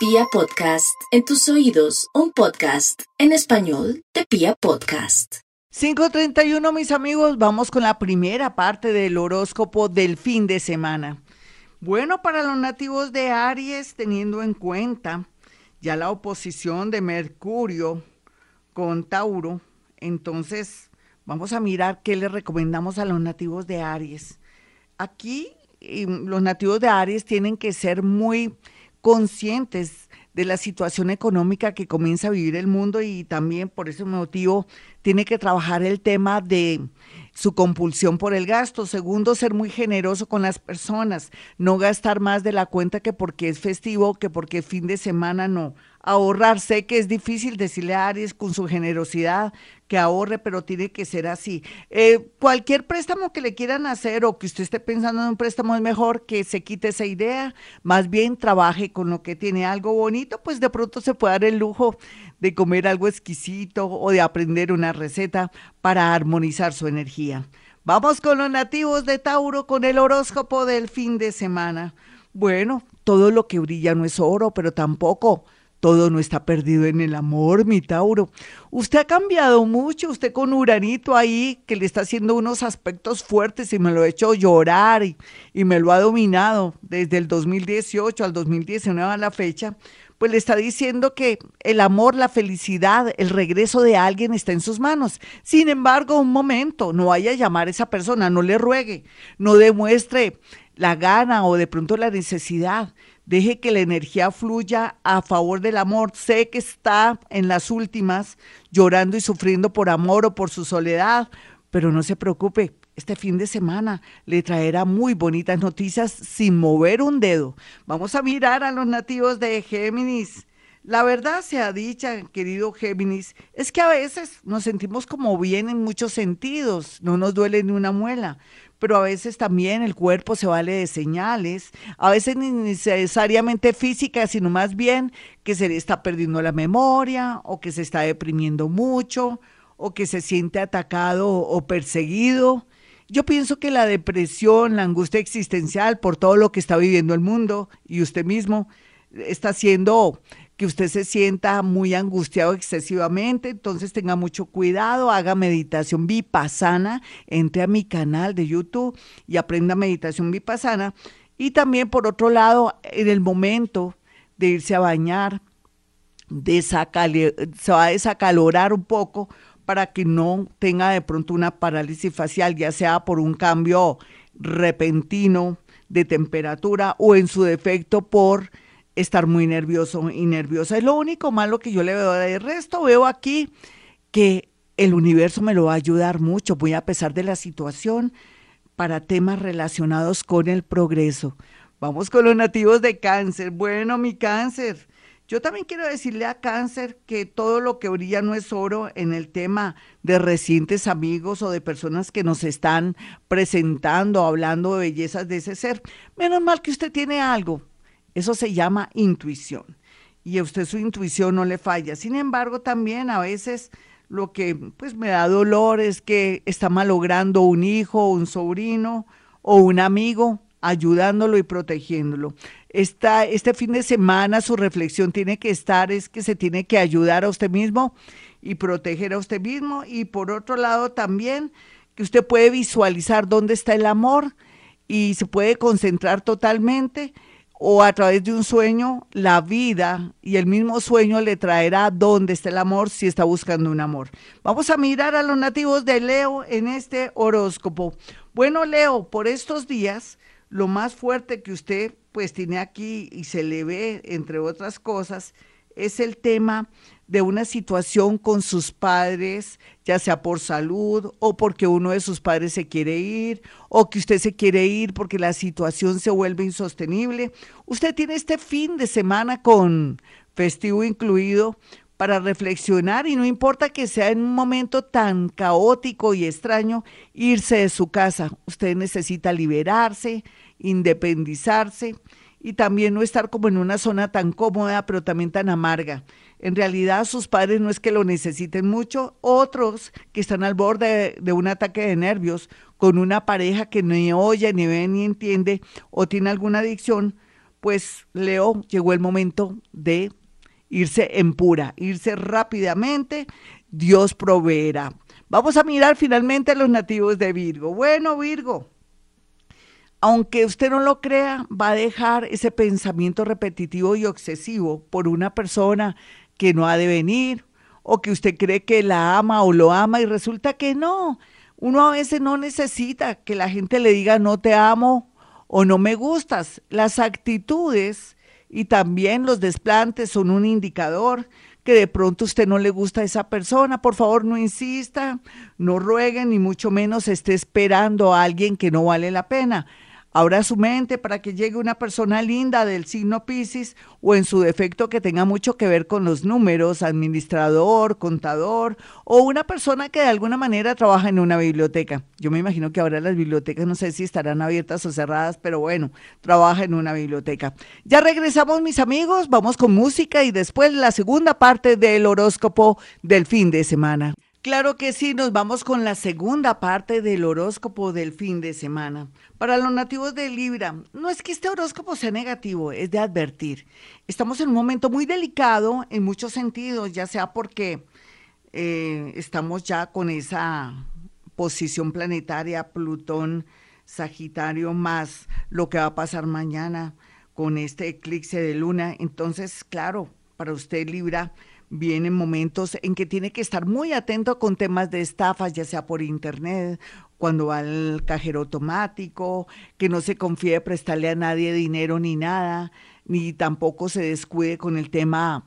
Pia Podcast, en tus oídos, un podcast en español de Pia Podcast. 531 mis amigos, vamos con la primera parte del horóscopo del fin de semana. Bueno, para los nativos de Aries, teniendo en cuenta ya la oposición de Mercurio con Tauro, entonces vamos a mirar qué le recomendamos a los nativos de Aries. Aquí los nativos de Aries tienen que ser muy conscientes de la situación económica que comienza a vivir el mundo y también por ese motivo tiene que trabajar el tema de su compulsión por el gasto. Segundo, ser muy generoso con las personas, no gastar más de la cuenta que porque es festivo, que porque es fin de semana, no ahorrar. Sé que es difícil decirle a Aries con su generosidad que ahorre, pero tiene que ser así. Eh, cualquier préstamo que le quieran hacer o que usted esté pensando en un préstamo es mejor que se quite esa idea, más bien trabaje con lo que tiene algo bonito, pues de pronto se puede dar el lujo de comer algo exquisito o de aprender una receta para armonizar su energía. Vamos con los nativos de Tauro con el horóscopo del fin de semana. Bueno, todo lo que brilla no es oro, pero tampoco todo no está perdido en el amor, mi Tauro. Usted ha cambiado mucho, usted con Uranito ahí, que le está haciendo unos aspectos fuertes y me lo ha hecho llorar y, y me lo ha dominado desde el 2018 al 2019 a la fecha, pues le está diciendo que el amor, la felicidad, el regreso de alguien está en sus manos. Sin embargo, un momento, no vaya a llamar a esa persona, no le ruegue, no demuestre la gana o de pronto la necesidad Deje que la energía fluya a favor del amor. Sé que está en las últimas llorando y sufriendo por amor o por su soledad, pero no se preocupe. Este fin de semana le traerá muy bonitas noticias sin mover un dedo. Vamos a mirar a los nativos de Géminis. La verdad sea dicha, querido Géminis, es que a veces nos sentimos como bien en muchos sentidos, no nos duele ni una muela, pero a veces también el cuerpo se vale de señales, a veces ni necesariamente físicas, sino más bien que se le está perdiendo la memoria o que se está deprimiendo mucho o que se siente atacado o perseguido. Yo pienso que la depresión, la angustia existencial por todo lo que está viviendo el mundo y usted mismo está haciendo que usted se sienta muy angustiado excesivamente, entonces tenga mucho cuidado, haga meditación vipassana, entre a mi canal de YouTube y aprenda meditación vipassana. Y también, por otro lado, en el momento de irse a bañar, se va a desacalorar un poco para que no tenga de pronto una parálisis facial, ya sea por un cambio repentino de temperatura o en su defecto por estar muy nervioso y nerviosa. Es lo único malo que yo le veo. De resto veo aquí que el universo me lo va a ayudar mucho, voy a pesar de la situación, para temas relacionados con el progreso. Vamos con los nativos de cáncer. Bueno, mi cáncer. Yo también quiero decirle a cáncer que todo lo que brilla no es oro en el tema de recientes amigos o de personas que nos están presentando, hablando de bellezas de ese ser. Menos mal que usted tiene algo, eso se llama intuición. Y a usted su intuición no le falla. Sin embargo, también a veces lo que pues me da dolor es que está malogrando un hijo, un sobrino o un amigo, ayudándolo y protegiéndolo. Esta, este fin de semana su reflexión tiene que estar, es que se tiene que ayudar a usted mismo y proteger a usted mismo. Y por otro lado también que usted puede visualizar dónde está el amor y se puede concentrar totalmente o a través de un sueño, la vida y el mismo sueño le traerá dónde está el amor si está buscando un amor. Vamos a mirar a los nativos de Leo en este horóscopo. Bueno, Leo, por estos días, lo más fuerte que usted pues tiene aquí y se le ve, entre otras cosas, es el tema de una situación con sus padres, ya sea por salud o porque uno de sus padres se quiere ir o que usted se quiere ir porque la situación se vuelve insostenible. Usted tiene este fin de semana con festivo incluido para reflexionar y no importa que sea en un momento tan caótico y extraño, irse de su casa. Usted necesita liberarse, independizarse y también no estar como en una zona tan cómoda, pero también tan amarga. En realidad sus padres no es que lo necesiten mucho, otros que están al borde de, un ataque de nervios con una pareja que ni oye, ni ve, ni entiende o tiene alguna adicción, pues Leo llegó el momento de irse en pura, irse rápidamente, Dios proveerá. Vamos a mirar finalmente a los nativos de Virgo. Bueno, Virgo, aunque usted no lo crea, va a dejar ese pensamiento repetitivo y obsesivo por una persona que no ha de venir o que usted cree que la ama o lo ama y resulta que no. Uno a veces no necesita que la gente le diga no te amo o no me gustas. Las actitudes y también los desplantes son un indicador que de pronto usted no le gusta a esa persona. Por favor, no insista, no ruegue, ni mucho menos esté esperando a alguien que no vale la pena. Ahora su mente para que llegue una persona linda del signo Pisces o en su defecto que tenga mucho que ver con los números, administrador, contador o una persona que de alguna manera trabaja en una biblioteca. Yo me imagino que ahora las bibliotecas no sé si estarán abiertas o cerradas, pero bueno, trabaja en una biblioteca. Ya regresamos mis amigos, vamos con música y después la segunda parte del horóscopo del fin de semana. Claro que sí, nos vamos con la segunda parte del horóscopo del fin de semana. Para los nativos de Libra, no es que este horóscopo sea negativo, es de advertir. Estamos en un momento muy delicado en muchos sentidos, ya sea porque eh, estamos ya con esa posición planetaria, Plutón, Sagitario, más lo que va a pasar mañana con este eclipse de luna. Entonces, claro, para usted Libra, vienen momentos en que tiene que estar muy atento con temas de estafas, ya sea por internet, cuando va al cajero automático, que no se confíe de prestarle a nadie dinero ni nada, ni tampoco se descuide con el tema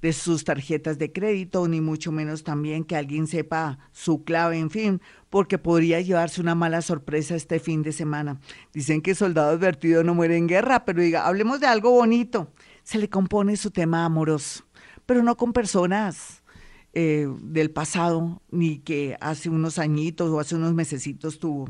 de sus tarjetas de crédito, ni mucho menos también que alguien sepa su clave, en fin, porque podría llevarse una mala sorpresa este fin de semana. Dicen que soldado advertido no muere en guerra, pero diga, hablemos de algo bonito. Se le compone su tema amoroso pero no con personas eh, del pasado, ni que hace unos añitos o hace unos mesecitos tuvo.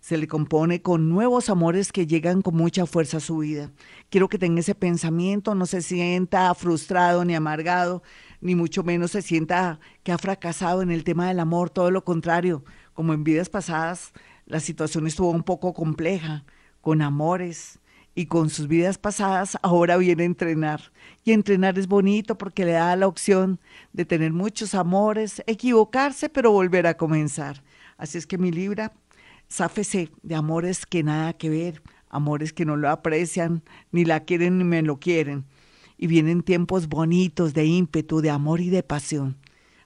Se le compone con nuevos amores que llegan con mucha fuerza a su vida. Quiero que tenga ese pensamiento, no se sienta frustrado ni amargado, ni mucho menos se sienta que ha fracasado en el tema del amor, todo lo contrario, como en vidas pasadas la situación estuvo un poco compleja, con amores, y con sus vidas pasadas ahora viene a entrenar. Y entrenar es bonito porque le da la opción de tener muchos amores, equivocarse, pero volver a comenzar. Así es que mi Libra, sáfese de amores que nada que ver, amores que no lo aprecian, ni la quieren ni me lo quieren. Y vienen tiempos bonitos de ímpetu, de amor y de pasión.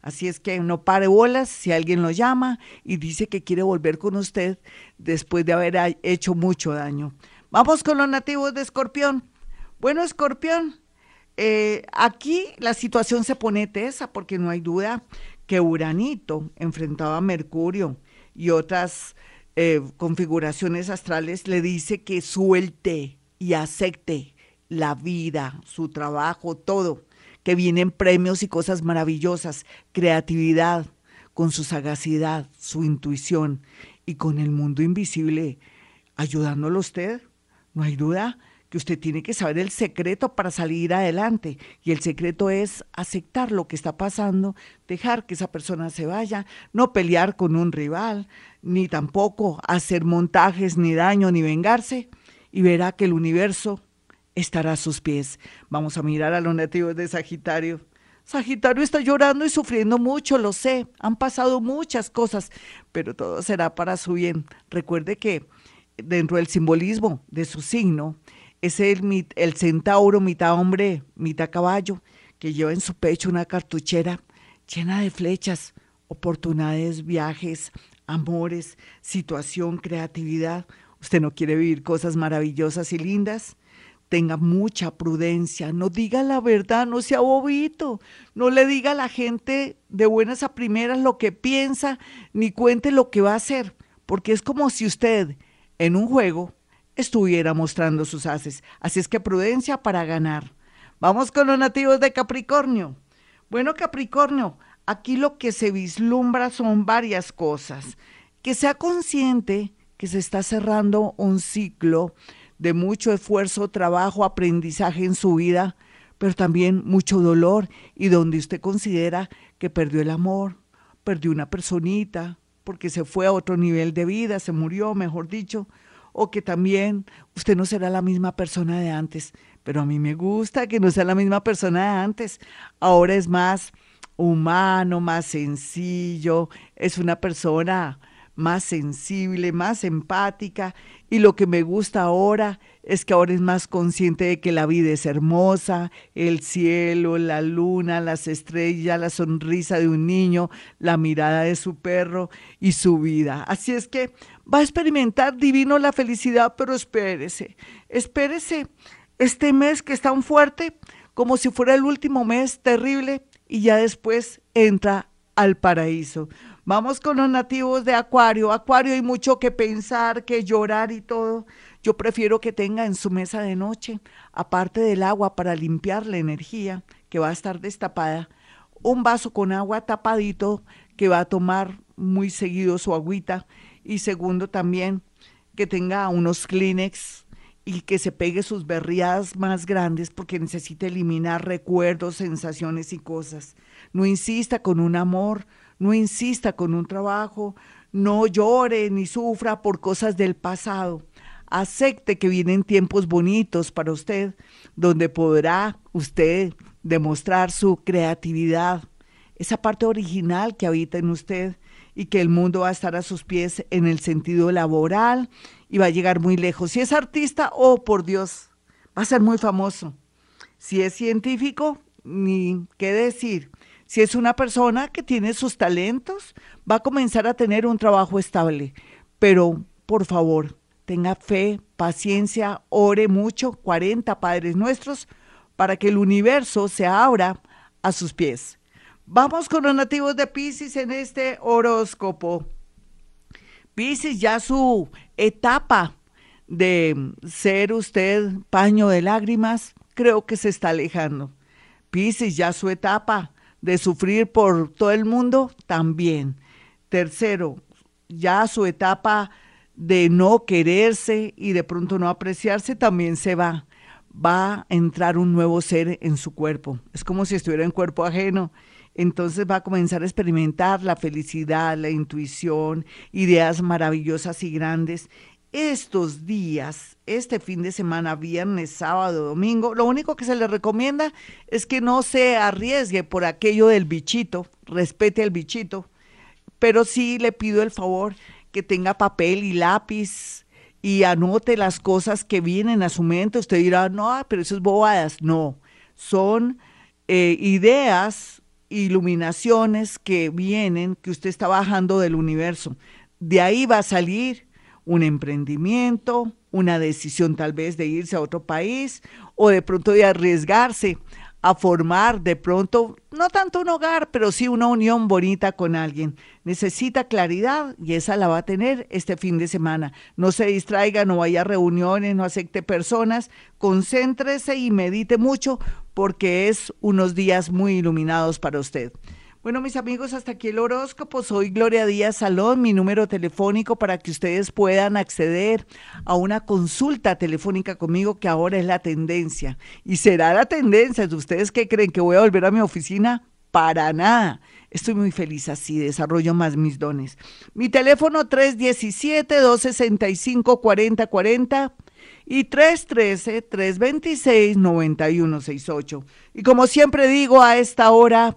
Así es que no pare bolas si alguien lo llama y dice que quiere volver con usted después de haber hecho mucho daño. Vamos con los nativos de Escorpión. Bueno, Escorpión, eh, aquí la situación se pone tesa porque no hay duda que Uranito enfrentaba a Mercurio y otras eh, configuraciones astrales le dice que suelte y acepte la vida, su trabajo, todo, que vienen premios y cosas maravillosas, creatividad, con su sagacidad, su intuición y con el mundo invisible ayudándolo usted no hay duda que usted tiene que saber el secreto para salir adelante. Y el secreto es aceptar lo que está pasando, dejar que esa persona se vaya, no pelear con un rival, ni tampoco hacer montajes, ni daño, ni vengarse. Y verá que el universo estará a sus pies. Vamos a mirar a los nativos de Sagitario. Sagitario está llorando y sufriendo mucho, lo sé. Han pasado muchas cosas, pero todo será para su bien. Recuerde que dentro del simbolismo de su signo, es el, el centauro, mitad hombre, mitad caballo, que lleva en su pecho una cartuchera llena de flechas, oportunidades, viajes, amores, situación, creatividad. ¿Usted no quiere vivir cosas maravillosas y lindas? Tenga mucha prudencia, no diga la verdad, no sea bobito, no le diga a la gente de buenas a primeras lo que piensa, ni cuente lo que va a hacer, porque es como si usted en un juego estuviera mostrando sus haces. Así es que prudencia para ganar. Vamos con los nativos de Capricornio. Bueno, Capricornio, aquí lo que se vislumbra son varias cosas. Que sea consciente que se está cerrando un ciclo de mucho esfuerzo, trabajo, aprendizaje en su vida, pero también mucho dolor y donde usted considera que perdió el amor, perdió una personita, porque se fue a otro nivel de vida, se murió, mejor dicho, o que también usted no será la misma persona de antes. pero a mí me gusta que no sea la misma persona de antes. Ahora es más humano, más sencillo, es una persona más sensible, más empática y lo que me gusta ahora es que ahora es más consciente de que la vida es hermosa, el cielo, la luna, las estrellas, la sonrisa de un niño, la mirada de su perro y su vida. Así es que va a experimentar divino la felicidad, pero espérese, espérese este mes que es tan fuerte como si fuera el último mes terrible y ya después entra al paraíso. Vamos con los nativos de Acuario. Acuario hay mucho que pensar, que llorar y todo. Yo prefiero que tenga en su mesa de noche, aparte del agua para limpiar la energía que va a estar destapada, un vaso con agua tapadito que va a tomar muy seguido su agüita. Y segundo también que tenga unos Kleenex y que se pegue sus berriadas más grandes porque necesita eliminar recuerdos, sensaciones y cosas. No insista con un amor, no insista con un trabajo, no llore ni sufra por cosas del pasado. Acepte que vienen tiempos bonitos para usted, donde podrá usted demostrar su creatividad, esa parte original que habita en usted y que el mundo va a estar a sus pies en el sentido laboral y va a llegar muy lejos. Si es artista, oh por Dios, va a ser muy famoso. Si es científico, ni qué decir. Si es una persona que tiene sus talentos, va a comenzar a tener un trabajo estable. Pero, por favor, tenga fe, paciencia, ore mucho, 40 Padres Nuestros, para que el universo se abra a sus pies. Vamos con los nativos de Pisces en este horóscopo. Pisces, ya su etapa de ser usted paño de lágrimas, creo que se está alejando. Pisces, ya su etapa de sufrir por todo el mundo, también. Tercero, ya su etapa de no quererse y de pronto no apreciarse también se va. Va a entrar un nuevo ser en su cuerpo. Es como si estuviera en cuerpo ajeno. Entonces va a comenzar a experimentar la felicidad, la intuición, ideas maravillosas y grandes estos días, este fin de semana, viernes, sábado, domingo, lo único que se le recomienda es que no se arriesgue por aquello del bichito, respete al bichito, pero sí le pido el favor que tenga papel y lápiz y anote las cosas que vienen a su mente. Usted dirá, no, pero eso es bobadas. No, son eh, ideas, iluminaciones que vienen, que usted está bajando del universo. De ahí va a salir un emprendimiento, una decisión tal vez de irse a otro país o de pronto de arriesgarse a formar de pronto, no tanto un hogar, pero sí una unión bonita con alguien. Necesita claridad y esa la va a tener este fin de semana. No se distraiga, no vaya a reuniones, no acepte personas, concéntrese y medite mucho porque es unos días muy iluminados para usted. Bueno, mis amigos, hasta aquí el horóscopo. Soy Gloria Díaz Salón, mi número telefónico para que ustedes puedan acceder a una consulta telefónica conmigo que ahora es la tendencia. Y será la tendencia. ¿Ustedes qué creen que voy a volver a mi oficina? Para nada. Estoy muy feliz así, desarrollo más mis dones. Mi teléfono 317-265-4040 y 313-326-9168. Y como siempre digo a esta hora,